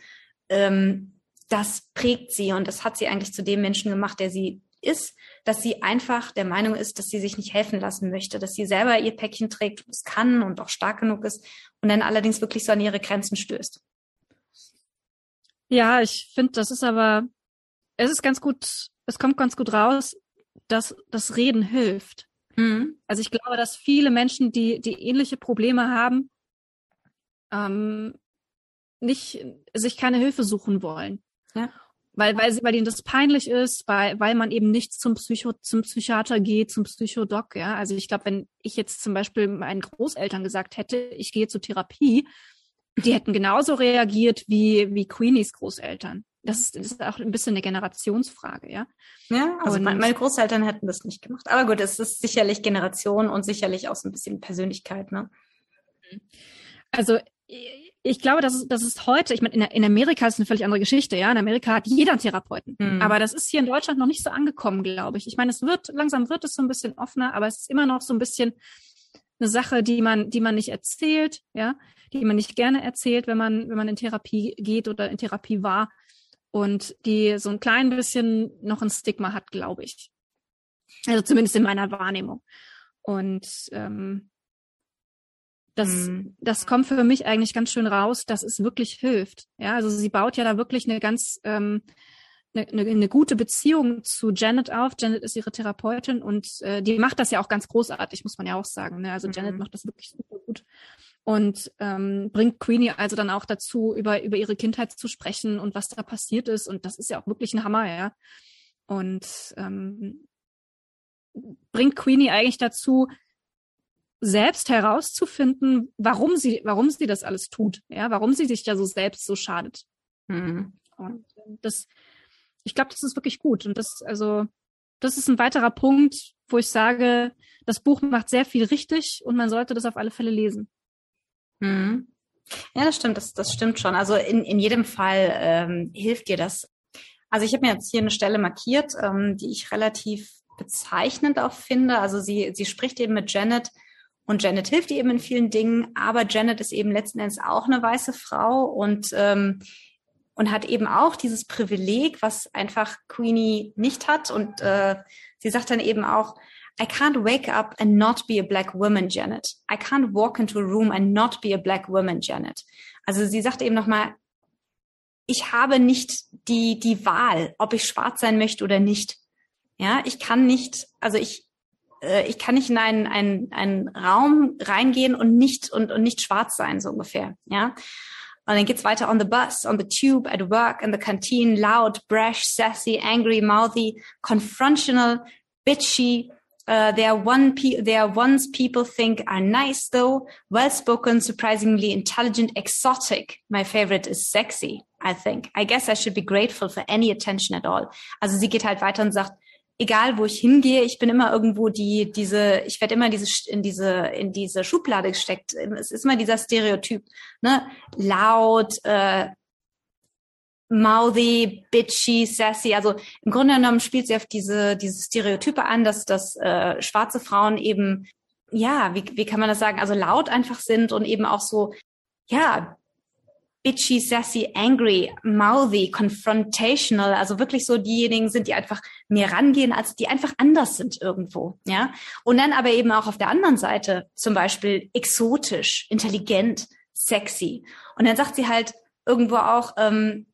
Ähm, das prägt sie und das hat sie eigentlich zu dem Menschen gemacht, der sie ist, dass sie einfach der Meinung ist, dass sie sich nicht helfen lassen möchte, dass sie selber ihr Päckchen trägt und es kann und auch stark genug ist und dann allerdings wirklich so an ihre Grenzen stößt.
Ja, ich finde, das ist aber, es ist ganz gut, es kommt ganz gut raus, dass das Reden hilft. Mhm. Also ich glaube, dass viele Menschen, die, die ähnliche Probleme haben, ähm, nicht, sich keine Hilfe suchen wollen. Ja. Weil, weil, sie, weil ihnen das peinlich ist, weil, weil man eben nicht zum Psycho, zum Psychiater geht, zum Psychodoc, ja. Also ich glaube, wenn ich jetzt zum Beispiel meinen Großeltern gesagt hätte, ich gehe zur Therapie, die hätten genauso reagiert wie, wie Queenies Großeltern das ist, das ist auch ein bisschen eine Generationsfrage, ja.
Ja, also und, meine Großeltern hätten das nicht gemacht. Aber gut, es ist sicherlich Generation und sicherlich auch so ein bisschen Persönlichkeit, ne?
Also ich glaube, das ist, das ist heute, ich meine, in, in Amerika ist es eine völlig andere Geschichte, ja. In Amerika hat jeder einen Therapeuten. Mhm. Aber das ist hier in Deutschland noch nicht so angekommen, glaube ich. Ich meine, es wird, langsam wird es so ein bisschen offener, aber es ist immer noch so ein bisschen eine Sache, die man, die man nicht erzählt, ja, die man nicht gerne erzählt, wenn man, wenn man in Therapie geht oder in Therapie war und die so ein klein bisschen noch ein Stigma hat, glaube ich. Also zumindest in meiner Wahrnehmung. Und ähm, das, mhm. das kommt für mich eigentlich ganz schön raus, dass es wirklich hilft. Ja, also sie baut ja da wirklich eine ganz ähm, eine, eine, eine gute Beziehung zu Janet auf. Janet ist ihre Therapeutin und äh, die macht das ja auch ganz großartig, muss man ja auch sagen. Ne? Also Janet mhm. macht das wirklich super gut und ähm, bringt Queenie also dann auch dazu, über, über ihre Kindheit zu sprechen und was da passiert ist. Und das ist ja auch wirklich ein Hammer, ja. Und ähm, bringt Queenie eigentlich dazu, selbst herauszufinden, warum sie, warum sie das alles tut, ja, warum sie sich da so selbst so schadet. Mhm. Und das, ich glaube, das ist wirklich gut. Und das, also, das ist ein weiterer Punkt, wo ich sage, das Buch macht sehr viel richtig und man sollte das auf alle Fälle lesen.
Mhm. Ja, das stimmt, das, das stimmt schon. Also in, in jedem Fall ähm, hilft dir das. Also ich habe mir jetzt hier eine Stelle markiert, ähm, die ich relativ bezeichnend auch finde. Also sie, sie spricht eben mit Janet Und Janet hilft ihr eben in vielen Dingen, aber Janet ist eben letzten Endes auch eine weiße Frau und ähm, und hat eben auch dieses Privileg, was einfach Queenie nicht hat. Und äh, sie sagt dann eben auch, I can't wake up and not be a black woman, Janet. I can't walk into a room and not be a black woman, Janet. Also sie sagt eben nochmal, ich habe nicht die, die Wahl, ob ich schwarz sein möchte oder nicht. Ja, ich kann nicht, also ich, äh, ich kann nicht in einen, einen, einen Raum reingehen und nicht, und, und nicht schwarz sein, so ungefähr. Ja. Und dann geht's weiter on the bus, on the tube, at work, in the canteen, loud, brash, sassy, angry, mouthy, confrontational, bitchy. Uh, they are one pe- are ones people think are nice though, well spoken, surprisingly intelligent, exotic. My favorite is sexy, I think. I guess I should be grateful for any attention at all. Also sie geht halt weiter und sagt, egal wo ich hingehe, ich bin immer irgendwo die, diese, ich werde immer diese, in diese, in diese Schublade gesteckt. Es ist immer dieser Stereotyp, ne? Laut, äh, mouthy, bitchy, sassy. Also im Grunde genommen spielt sie auf diese, diese Stereotype an, dass, dass äh, schwarze Frauen eben, ja, wie, wie kann man das sagen, also laut einfach sind und eben auch so, ja, bitchy, sassy, angry, mouthy, confrontational, also wirklich so diejenigen sind, die einfach mehr rangehen, als die einfach anders sind irgendwo, ja. Und dann aber eben auch auf der anderen Seite zum Beispiel exotisch, intelligent, sexy. Und dann sagt sie halt irgendwo auch, ähm,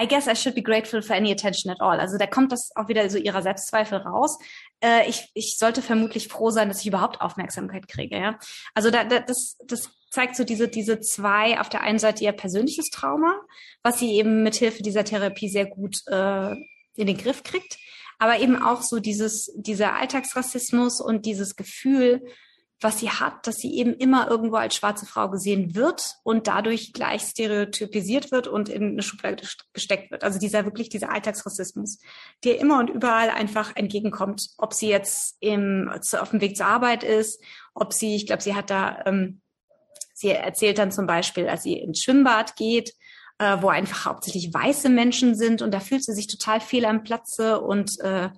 I guess I should be grateful for any attention at all. Also da kommt das auch wieder so ihrer Selbstzweifel raus. Äh, ich, ich sollte vermutlich froh sein, dass ich überhaupt Aufmerksamkeit kriege. Ja? Also da, da, das, das zeigt so diese, diese zwei, auf der einen Seite ihr persönliches Trauma, was sie eben mit Hilfe dieser Therapie sehr gut äh, in den Griff kriegt, aber eben auch so dieses, dieser Alltagsrassismus und dieses Gefühl, was sie hat, dass sie eben immer irgendwo als schwarze Frau gesehen wird und dadurch gleich stereotypisiert wird und in eine Schublade gesteckt wird. Also dieser wirklich dieser Alltagsrassismus, der immer und überall einfach entgegenkommt, ob sie jetzt im, auf dem Weg zur Arbeit ist, ob sie, ich glaube, sie hat da ähm, Sie erzählt dann zum Beispiel, als sie ins Schwimmbad geht, äh, wo einfach hauptsächlich weiße Menschen sind und da fühlt sie sich total fehl am Platze und äh,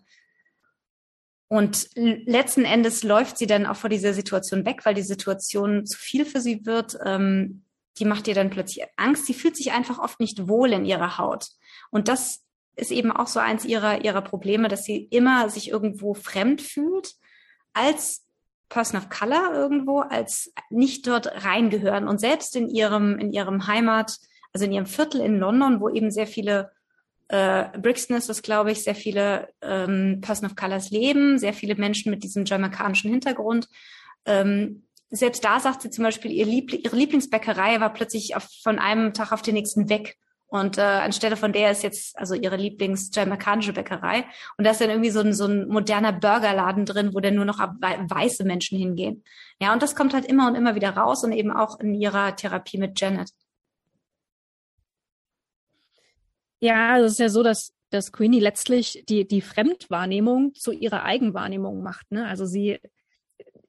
und letzten Endes läuft sie dann auch vor dieser Situation weg, weil die Situation zu viel für sie wird. Ähm, die macht ihr dann plötzlich Angst. Sie fühlt sich einfach oft nicht wohl in ihrer Haut. Und das ist eben auch so eins ihrer, ihrer Probleme, dass sie immer sich irgendwo fremd fühlt als Person of Color irgendwo als nicht dort reingehören und selbst in ihrem in ihrem Heimat, also in ihrem Viertel in London, wo eben sehr viele äh, Brixton ist das, glaube ich, sehr viele ähm, Person of Colors leben, sehr viele Menschen mit diesem jamaikanischen Hintergrund. Ähm, selbst da sagt sie zum Beispiel, ihr Liebl ihre Lieblingsbäckerei war plötzlich auf, von einem Tag auf den nächsten weg. Und äh, anstelle von der ist jetzt also ihre Lieblings-jamaikanische Bäckerei. Und da ist dann irgendwie so ein, so ein moderner Burgerladen drin, wo dann nur noch weiße Menschen hingehen. Ja, und das kommt halt immer und immer wieder raus und eben auch in ihrer Therapie mit Janet.
Ja, also es ist ja so, dass, dass Queenie letztlich die, die Fremdwahrnehmung zu ihrer Eigenwahrnehmung macht. Ne? Also sie,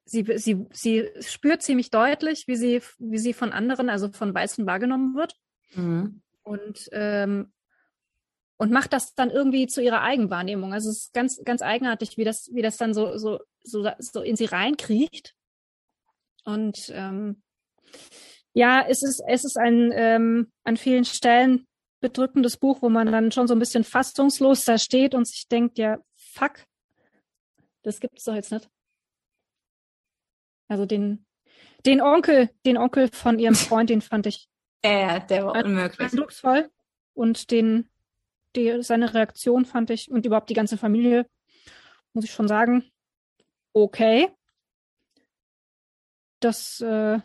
sie, sie, sie spürt ziemlich deutlich, wie sie, wie sie von anderen, also von Weißen wahrgenommen wird. Mhm und ähm, und macht das dann irgendwie zu ihrer Eigenwahrnehmung. Also es ist ganz ganz eigenartig, wie das wie das dann so so so, so in sie reinkriecht. Und ähm, ja, es ist es ist ein ähm, an vielen Stellen bedrückendes Buch, wo man dann schon so ein bisschen fassungslos da steht und sich denkt, ja, fuck, das gibt es doch jetzt nicht. Also den den Onkel, den Onkel von ihrem [LAUGHS] Freund, den fand ich
ja, der war unmöglich.
Eindrucksvoll. Und den, die, seine Reaktion fand ich und überhaupt die ganze Familie, muss ich schon sagen, okay. Das, äh,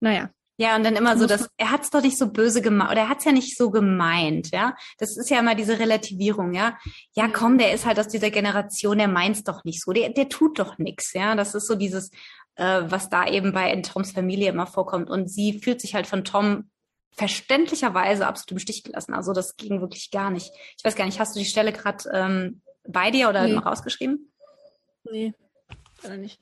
naja.
Ja, und dann immer so, dass er hat's doch nicht so böse gemeint oder er hat's ja nicht so gemeint, ja. Das ist ja immer diese Relativierung, ja. Ja, komm, der ist halt aus dieser Generation, der meint's doch nicht so, der, der tut doch nix, ja. Das ist so dieses, äh, was da eben bei in Toms Familie immer vorkommt. Und sie fühlt sich halt von Tom verständlicherweise absolut im Stich gelassen. Also das ging wirklich gar nicht. Ich weiß gar nicht, hast du die Stelle gerade ähm, bei dir oder nee. noch rausgeschrieben?
Nee, leider nicht.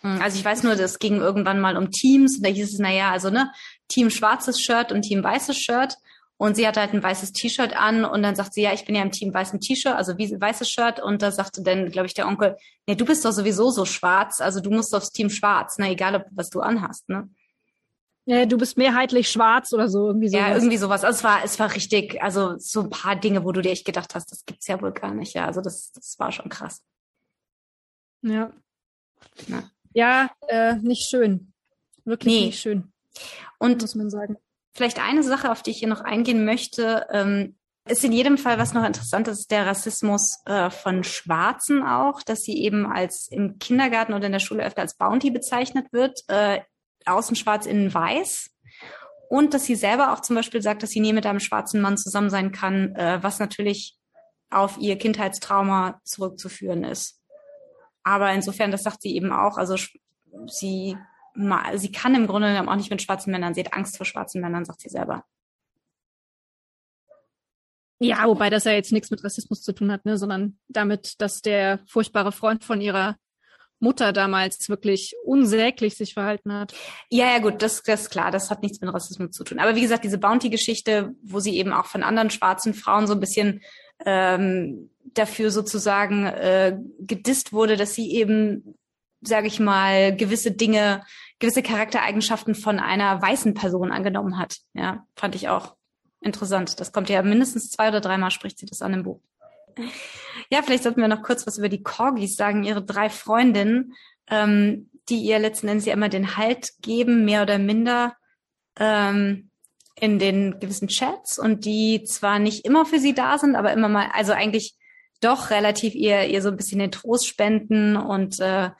Hm, also ich weiß nur, das ging irgendwann mal um Teams und da hieß es, naja, also ne, Team schwarzes Shirt und Team weißes Shirt. Und sie hatte halt ein weißes T-Shirt an und dann sagt sie, ja, ich bin ja im Team weißem T-Shirt, also wie weißes Shirt. Und da sagte dann, glaube ich, der Onkel, nee, du bist doch sowieso so schwarz, also du musst aufs Team schwarz, na egal, ob, was du anhast, ne?
Ja, du bist mehrheitlich schwarz oder so, irgendwie
sowas. Ja, irgendwie sowas. Also es war, es war richtig, also so ein paar Dinge, wo du dir echt gedacht hast, das gibt's ja wohl gar nicht. Ja, also das, das war schon krass.
Ja. Ja, ja äh, nicht schön. Wirklich nee. nicht schön.
Und muss man sagen. Vielleicht eine Sache, auf die ich hier noch eingehen möchte, ähm, ist in jedem Fall, was noch interessant ist, der Rassismus äh, von Schwarzen auch, dass sie eben als im Kindergarten oder in der Schule öfter als Bounty bezeichnet wird, äh, außen schwarz, innen weiß. Und dass sie selber auch zum Beispiel sagt, dass sie nie mit einem schwarzen Mann zusammen sein kann, äh, was natürlich auf ihr Kindheitstrauma zurückzuführen ist. Aber insofern, das sagt sie eben auch, also sie, sie kann im Grunde genommen auch nicht mit schwarzen Männern, sie hat Angst vor schwarzen Männern, sagt sie selber.
Ja, wobei das ja jetzt nichts mit Rassismus zu tun hat, ne, sondern damit, dass der furchtbare Freund von ihrer Mutter damals wirklich unsäglich sich verhalten hat.
Ja, ja, gut, das, das ist klar, das hat nichts mit Rassismus zu tun. Aber wie gesagt, diese Bounty-Geschichte, wo sie eben auch von anderen schwarzen Frauen so ein bisschen ähm, dafür sozusagen äh, gedisst wurde, dass sie eben, sage ich mal, gewisse Dinge, gewisse Charaktereigenschaften von einer weißen Person angenommen hat. Ja, fand ich auch interessant. Das kommt ja mindestens zwei oder dreimal spricht sie das an im Buch. [LAUGHS] Ja, vielleicht sollten wir noch kurz was über die Corgis sagen, ihre drei Freundinnen, ähm, die ihr letzten Endes ja immer den Halt geben, mehr oder minder ähm, in den gewissen Chats und die zwar nicht immer für sie da sind, aber immer mal, also eigentlich doch relativ ihr, ihr so ein bisschen den Trost spenden und äh,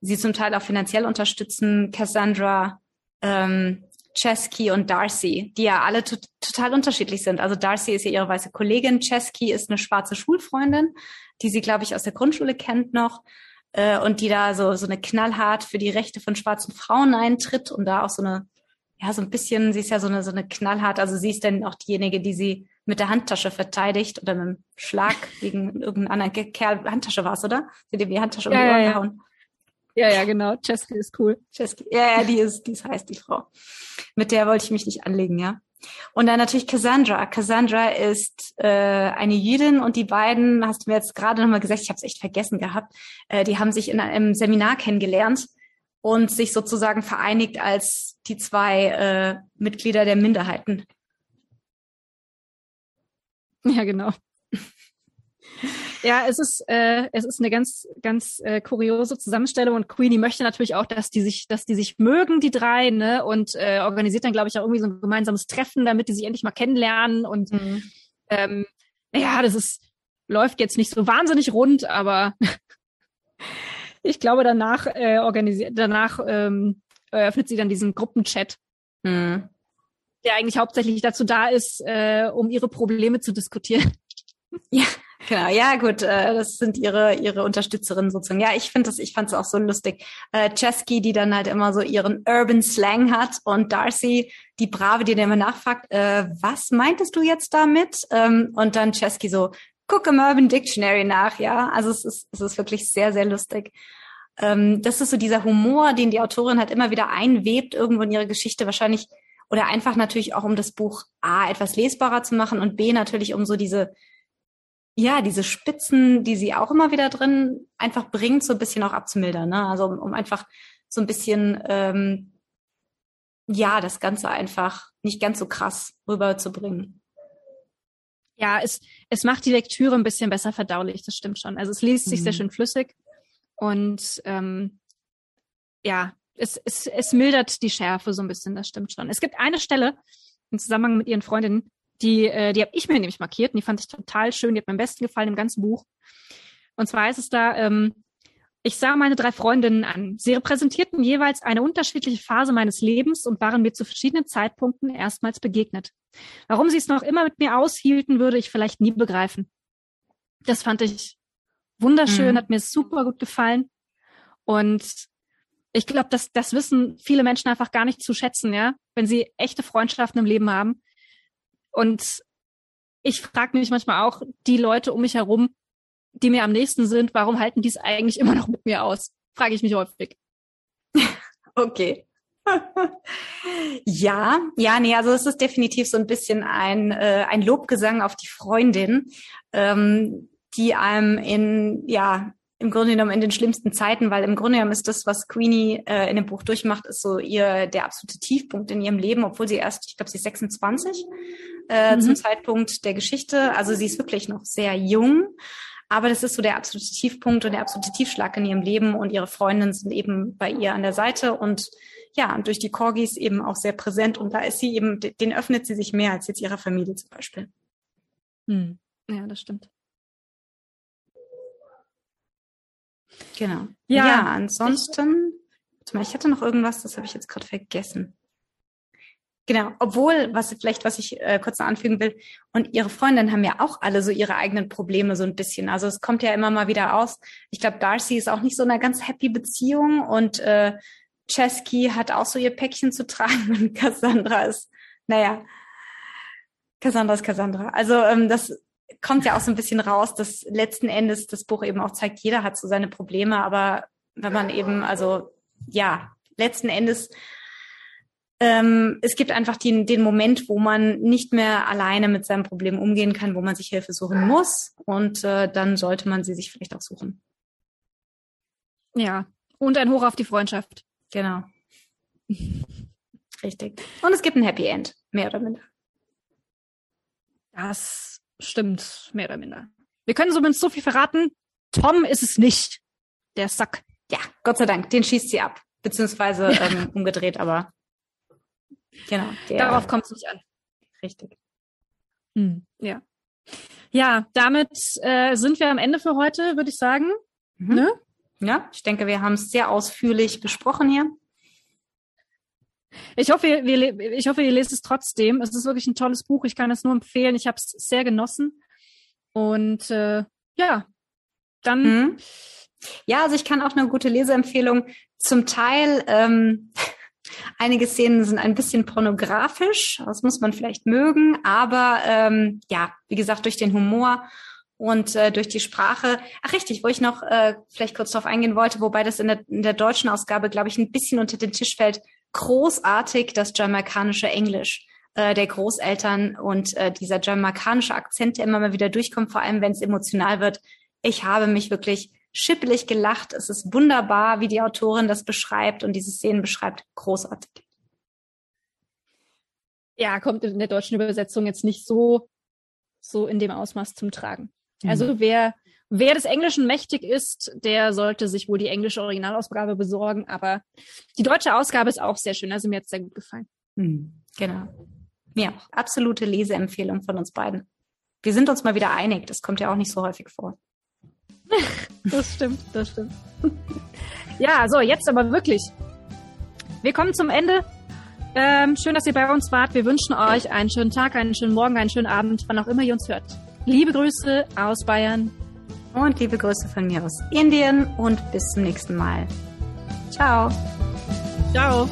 sie zum Teil auch finanziell unterstützen. Cassandra, ähm, Chesky und Darcy, die ja alle total unterschiedlich sind. Also Darcy ist ja ihre weiße Kollegin, Chesky ist eine schwarze Schulfreundin, die sie, glaube ich, aus der Grundschule kennt noch äh, und die da so, so eine knallhart für die Rechte von schwarzen Frauen eintritt und da auch so eine, ja, so ein bisschen, sie ist ja so eine, so eine knallhart, also sie ist dann auch diejenige, die sie mit der Handtasche verteidigt oder mit einem Schlag gegen irgendeinen anderen Kerl. Handtasche war es, oder? Sie hat ihm die Handtasche um die Ohren gehauen.
Ja, ja, genau. Chesky ist cool.
Chesky. Ja, ja, die ist, die ist heiß, die Frau. Mit der wollte ich mich nicht anlegen, ja. Und dann natürlich Cassandra. Cassandra ist äh, eine Jüdin und die beiden, hast du mir jetzt gerade nochmal gesagt, ich habe es echt vergessen gehabt, äh, die haben sich in einem Seminar kennengelernt und sich sozusagen vereinigt als die zwei äh, Mitglieder der Minderheiten.
Ja, genau. Ja, es ist, äh, es ist eine ganz, ganz äh, kuriose Zusammenstellung und Queenie möchte natürlich auch, dass die sich, dass die sich mögen, die drei, ne, und äh, organisiert dann, glaube ich, auch irgendwie so ein gemeinsames Treffen, damit die sich endlich mal kennenlernen und mhm. ähm, ja, das ist, läuft jetzt nicht so wahnsinnig rund, aber [LAUGHS] ich glaube, danach äh, organisiert, danach ähm, eröffnet sie dann diesen Gruppenchat, mhm. der eigentlich hauptsächlich dazu da ist, äh, um ihre Probleme zu diskutieren.
Ja, Genau, ja gut, äh, das sind ihre ihre Unterstützerinnen sozusagen. Ja, ich finde das, ich fand es auch so lustig. Äh, Chesky, die dann halt immer so ihren Urban Slang hat und Darcy, die Brave, die dann immer nachfragt, äh, was meintest du jetzt damit? Ähm, und dann Chesky so, guck im Urban Dictionary nach, ja. Also es ist es ist wirklich sehr sehr lustig. Ähm, das ist so dieser Humor, den die Autorin halt immer wieder einwebt irgendwo in ihre Geschichte, wahrscheinlich oder einfach natürlich auch um das Buch A etwas lesbarer zu machen und B natürlich um so diese ja, diese Spitzen, die sie auch immer wieder drin einfach bringt, so ein bisschen auch abzumildern. Ne? Also um, um einfach so ein bisschen, ähm, ja, das Ganze einfach nicht ganz so krass rüberzubringen.
Ja, es, es macht die Lektüre ein bisschen besser verdaulich, das stimmt schon. Also es liest sich mhm. sehr schön flüssig und ähm, ja, es, es, es mildert die Schärfe so ein bisschen, das stimmt schon. Es gibt eine Stelle im Zusammenhang mit ihren Freundinnen, die, äh, die habe ich mir nämlich markiert und die fand ich total schön. Die hat mir am besten gefallen im ganzen Buch. Und zwar ist es da, ähm, ich sah meine drei Freundinnen an. Sie repräsentierten jeweils eine unterschiedliche Phase meines Lebens und waren mir zu verschiedenen Zeitpunkten erstmals begegnet. Warum sie es noch immer mit mir aushielten, würde ich vielleicht nie begreifen. Das fand ich wunderschön, mhm. hat mir super gut gefallen. Und ich glaube, das, das wissen viele Menschen einfach gar nicht zu schätzen, ja, wenn sie echte Freundschaften im Leben haben, und ich frage mich manchmal auch, die Leute um mich herum, die mir am nächsten sind, warum halten die es eigentlich immer noch mit mir aus? Frage ich mich häufig. [LAUGHS]
Okay. [LAUGHS] ja, ja, nee, also es ist definitiv so ein bisschen ein, äh, ein Lobgesang auf die Freundin, ähm, die einem in, ja, im Grunde genommen in den schlimmsten Zeiten, weil im Grunde genommen ist das, was Queenie äh, in dem Buch durchmacht, ist so ihr der absolute Tiefpunkt in ihrem Leben, obwohl sie erst, ich glaube, sie ist 26 äh, mhm. zum Zeitpunkt der Geschichte. Also sie ist wirklich noch sehr jung, aber das ist so der absolute Tiefpunkt und der absolute Tiefschlag in ihrem Leben und ihre Freundinnen sind eben bei ihr an der Seite und ja, und durch die Corgis eben auch sehr präsent und da ist sie eben, den öffnet sie sich mehr als jetzt ihrer Familie zum Beispiel.
Hm. Ja, das stimmt.
Genau. Ja, ja ansonsten, ich, ich hatte noch irgendwas, das habe ich jetzt gerade vergessen. Genau, obwohl, was vielleicht, was ich äh, kurz noch anfügen will, und ihre Freundinnen haben ja auch alle so ihre eigenen Probleme so ein bisschen. Also es kommt ja immer mal wieder aus. Ich glaube, Darcy ist auch nicht so eine ganz happy Beziehung und äh, Chesky hat auch so ihr Päckchen zu tragen [LAUGHS] und Cassandra ist, naja, Cassandra ist Cassandra. Also ähm, das kommt ja auch so ein bisschen raus, dass letzten Endes das Buch eben auch zeigt, jeder hat so seine Probleme, aber wenn man eben, also ja, letzten Endes, ähm, es gibt einfach den, den Moment, wo man nicht mehr alleine mit seinem Problem umgehen kann, wo man sich Hilfe suchen muss und äh, dann sollte man sie sich vielleicht auch suchen.
Ja, und ein Hoch auf die Freundschaft.
Genau. [LAUGHS] Richtig. Und es gibt ein Happy End, mehr oder minder.
Das stimmt, mehr oder minder. Wir können zumindest so viel verraten. Tom ist es nicht. Der Sack.
Ja, Gott sei Dank, den schießt sie ab. Beziehungsweise [LAUGHS] ähm, umgedreht, aber
genau. Der, Darauf kommt es nicht an.
Richtig.
Hm, ja. Ja, damit äh, sind wir am Ende für heute, würde ich sagen.
Mhm. Ne? Ja, ich denke, wir haben es sehr ausführlich besprochen hier.
Ich hoffe, ihr, ich hoffe, ihr lest es trotzdem. Es ist wirklich ein tolles Buch. Ich kann es nur empfehlen. Ich habe es sehr genossen. Und äh, ja, dann. Mhm.
Ja, also ich kann auch eine gute Leseempfehlung. Zum Teil ähm, einige Szenen sind ein bisschen pornografisch. Das muss man vielleicht mögen. Aber ähm, ja, wie gesagt, durch den Humor und äh, durch die Sprache. Ach richtig, wo ich noch äh, vielleicht kurz darauf eingehen wollte, wobei das in der, in der deutschen Ausgabe, glaube ich, ein bisschen unter den Tisch fällt. Großartig das jamaikanische Englisch äh, der Großeltern und äh, dieser jamaikanische Akzent, der immer mal wieder durchkommt, vor allem wenn es emotional wird. Ich habe mich wirklich schippelig gelacht. Es ist wunderbar, wie die Autorin das beschreibt und diese Szenen beschreibt. Großartig.
Ja, kommt in der deutschen Übersetzung jetzt nicht so, so in dem Ausmaß zum Tragen. Also mhm. wer, wer des Englischen mächtig ist, der sollte sich wohl die englische Originalausgabe besorgen. Aber die deutsche Ausgabe ist auch sehr schön. Also mir hat es sehr gut gefallen.
Mhm. Genau. Ja, absolute Leseempfehlung von uns beiden. Wir sind uns mal wieder einig. Das kommt ja auch nicht so häufig vor. [LAUGHS]
das stimmt, das stimmt. [LAUGHS] ja, so, jetzt aber wirklich. Wir kommen zum Ende. Ähm, schön, dass ihr bei uns wart. Wir wünschen euch einen schönen Tag, einen schönen Morgen, einen schönen Abend, wann auch immer ihr uns hört. Liebe Grüße aus Bayern.
Und liebe Grüße von mir aus Indien und bis zum nächsten Mal. Ciao.
Ciao.